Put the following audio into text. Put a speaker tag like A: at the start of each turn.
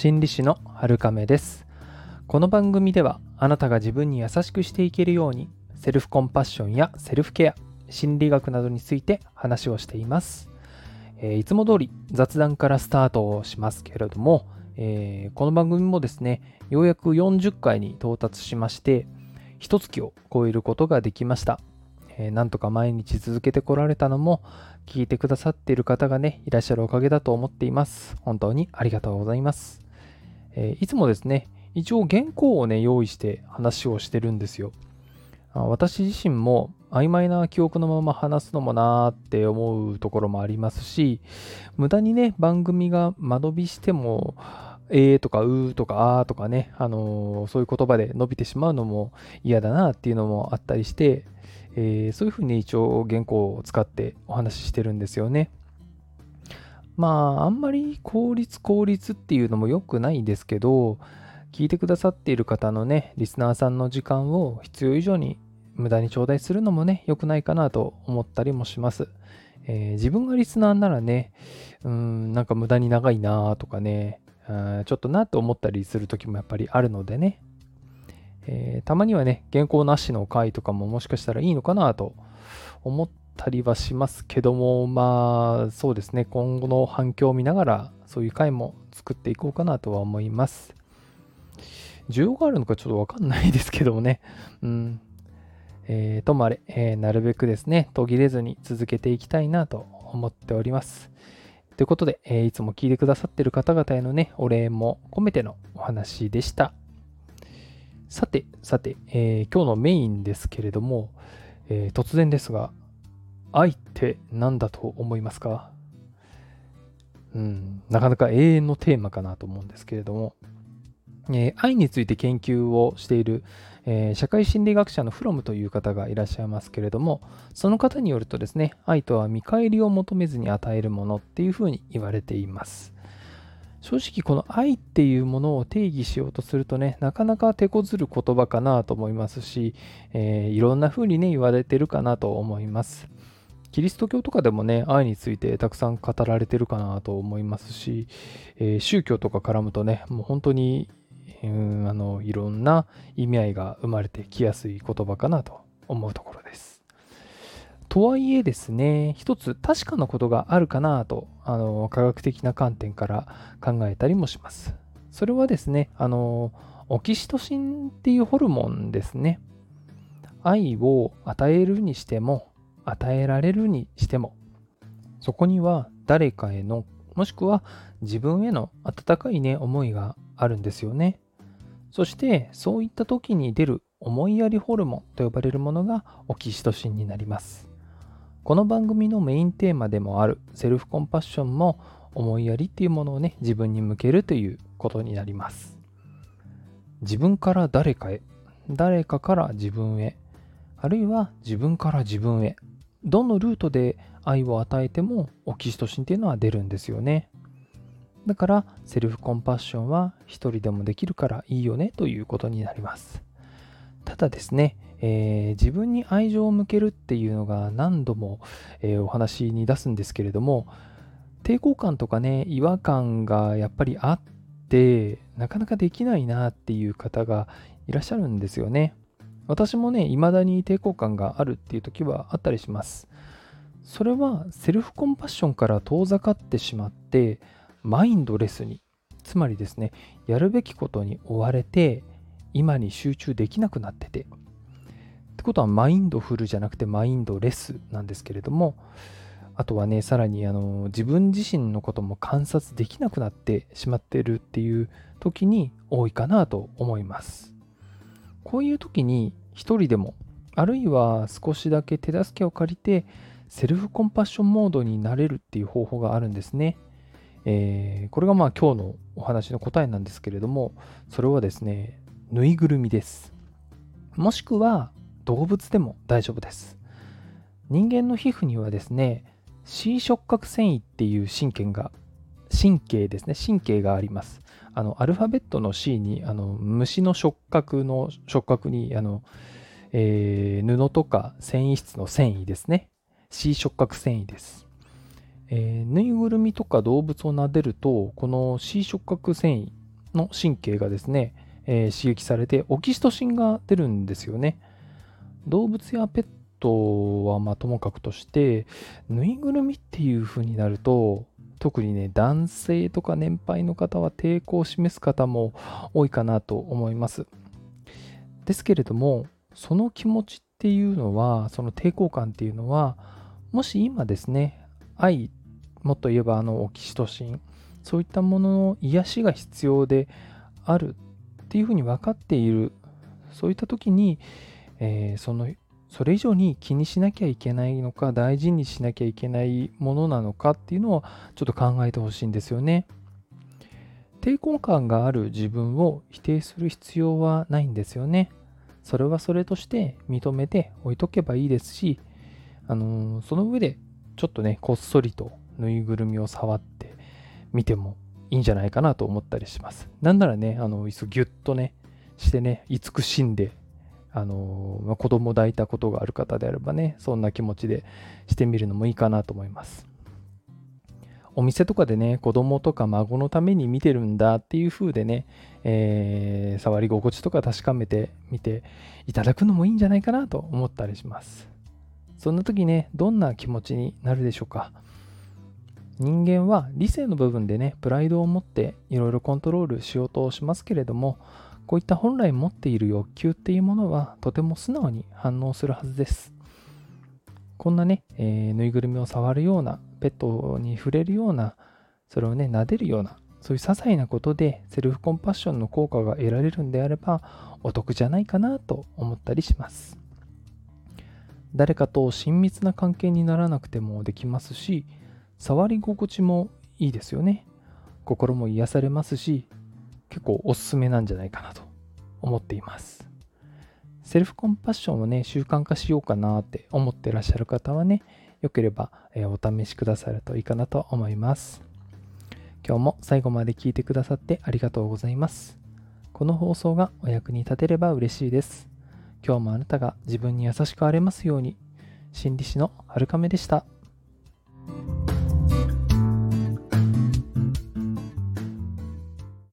A: 心理師の春亀です。この番組ではあなたが自分に優しくしていけるようにセルフコンパッションやセルフケア心理学などについて話をしています、えー、いつも通り雑談からスタートをしますけれども、えー、この番組もですねようやく40回に到達しまして一月を超えることができました。えー、なんとか毎日続けてこられたのも聞いてくださっている方がねいらっしゃるおかげだと思っています。本当にありがとうございます、えー、いつもですね一応原稿をね用意して話をしてるんですよ私自身も曖昧な記憶のまま話すのもなーって思うところもありますし無駄にね番組が間延びしてもえーとかうーとかあーとかね、あのー、そういう言葉で伸びてしまうのも嫌だなっていうのもあったりして、えー、そういうふうに一応原稿を使ってお話ししてるんですよね。まあ、あんまり効率効率っていうのも良くないんですけど、聞いてくださっている方のね、リスナーさんの時間を必要以上に無駄に頂戴するのもね、良くないかなと思ったりもします。えー、自分がリスナーならね、うん、なんか無駄に長いなとかね、ちょっとなと思ったりする時もやっぱりあるのでね、えー、たまにはね、原稿なしの回とかももしかしたらいいのかなと思ったりはしますけども、まあ、そうですね、今後の反響を見ながら、そういう回も作っていこうかなとは思います。需要があるのかちょっとわかんないですけどもね。うん。えー、ともあれ、えー、なるべくですね、途切れずに続けていきたいなと思っております。ということで、えー、いつも聞いてくださっている方々へのね、お礼も込めてのお話でした。さて、さて、えー、今日のメインですけれども、えー、突然ですが、愛って何だと思いますか？うん、なかなか永遠のテーマかなと思うんですけれども、えー、愛について研究をしている、えー、社会心理学者のフロムという方がいらっしゃいますけれども、その方によるとですね、愛とは見返りを求めずに与えるものっていうふうに言われています。正直この愛っていうものを定義しようとするとね、なかなか手こずる言葉かなと思いますし、えー、いろんな風にね、言われてるかなと思います。キリスト教とかでもね、愛についてたくさん語られてるかなと思いますし、えー、宗教とか絡むとね、もう本当に、うん、あのいろんな意味合いが生まれてきやすい言葉かなと思うところです。とはいえですね、一つ確かなことがあるかなと、あの、科学的な観点から考えたりもします。それはですね、あの、オキシトシンっていうホルモンですね。愛を与えるにしても、与えられるにしても、そこには誰かへの、もしくは自分への温かいね、思いがあるんですよね。そして、そういった時に出る思いやりホルモンと呼ばれるものがオキシトシンになります。この番組のメインテーマでもあるセルフコンパッションも思いやりっていうものをね自分に向けるということになります自分から誰かへ誰かから自分へあるいは自分から自分へどのルートで愛を与えてもオキシトシンっていうのは出るんですよね。だからセルフコンパッションは一人でもできるからいいよねということになります。ただですねえー、自分に愛情を向けるっていうのが何度も、えー、お話に出すんですけれども抵抗感とかね違和感がやっぱりあってなかなかできないなっていう方がいらっしゃるんですよね。私もね未だに抵抗感があるっていう時はあったりします。それはセルフコンパッションから遠ざかってしまってマインドレスにつまりですねやるべきことに追われて今に集中できなくなってて。ってことはマインドフルじゃなくてマインドレスなんですけれどもあとはねさらにあの自分自身のことも観察できなくなってしまってるっていう時に多いかなと思います。こういう時に一人でもあるいは少しだけ手助けを借りてセルフコンパッションモードになれるっていう方法があるんですね。えー、これがまあ今日のお話の答えなんですけれども、それはですね、ぬいぐるみです。もしくは動物でも大丈夫です。人間の皮膚にはですね、C 触覚繊維っていう神経が、神経ですね、神経があります。あの、アルファベットの C に、あの、虫の触覚の触覚に、あの、えー、布とか繊維質の繊維ですね。C 触覚繊維です。えー、ぬいぐるみとか動物を撫でると、この C 触覚繊維の神経がですね、えー、刺激されてオキシトシンが出るんですよね。動物やペットはまともかくとしてぬいぐるみっていう風になると特にね男性とか年配の方は抵抗を示す方も多いかなと思います。ですけれどもその気持ちっていうのはその抵抗感っていうのはもし今ですね愛もっと言えばあのオキシトシンそういったものの癒しが必要であるっていうふうに分かっているそういった時に、えー、そのそれ以上に気にしなきゃいけないのか大事にしなきゃいけないものなのかっていうのをちょっと考えてほしいんですよね。抵抗感がある自分を否定する必要はないんですよね。それはそれとして認めて置いとけばいいですし、あのー、その上でちょっとね、こっそりとぬいぐるみを触ってみてもいいんじゃないかなと思ったりします。なんならね、あの、いっそギュッとね、してね、慈しんで、あの、まあ、子供を抱いたことがある方であればね、そんな気持ちでしてみるのもいいかなと思います。お店とかでね、子供とか孫のために見てるんだっていう風でね、えー、触り心地とか確かめてみていただくのもいいんじゃないかなと思ったりします。そんな時ね、どんな気持ちになるでしょうか。人間は理性の部分でね、プライドを持っていろいろコントロールしようとしますけれども、こういった本来持っている欲求っていうものはとても素直に反応するはずです。こんなね、えー、ぬいぐるみを触るような、ペットに触れるような、それをね、撫でるような、そういう些細なことでセルフコンパッションの効果が得られるんであれば、お得じゃないかなと思ったりします。誰かと親密な関係にならなくてもできますし、触り心地もいいですよね。心も癒されますし、結構おすすめなんじゃないかなと思っています。セルフコンパッションをね、習慣化しようかなって思ってらっしゃる方はね、よければ、えお試しくださるといいかなと思います。今日も最後まで聞いてくださってありがとうございます。この放送がお役に立てれば嬉しいです。今日もあなたが自分に優しくあれますように。心理師のはるかめでした。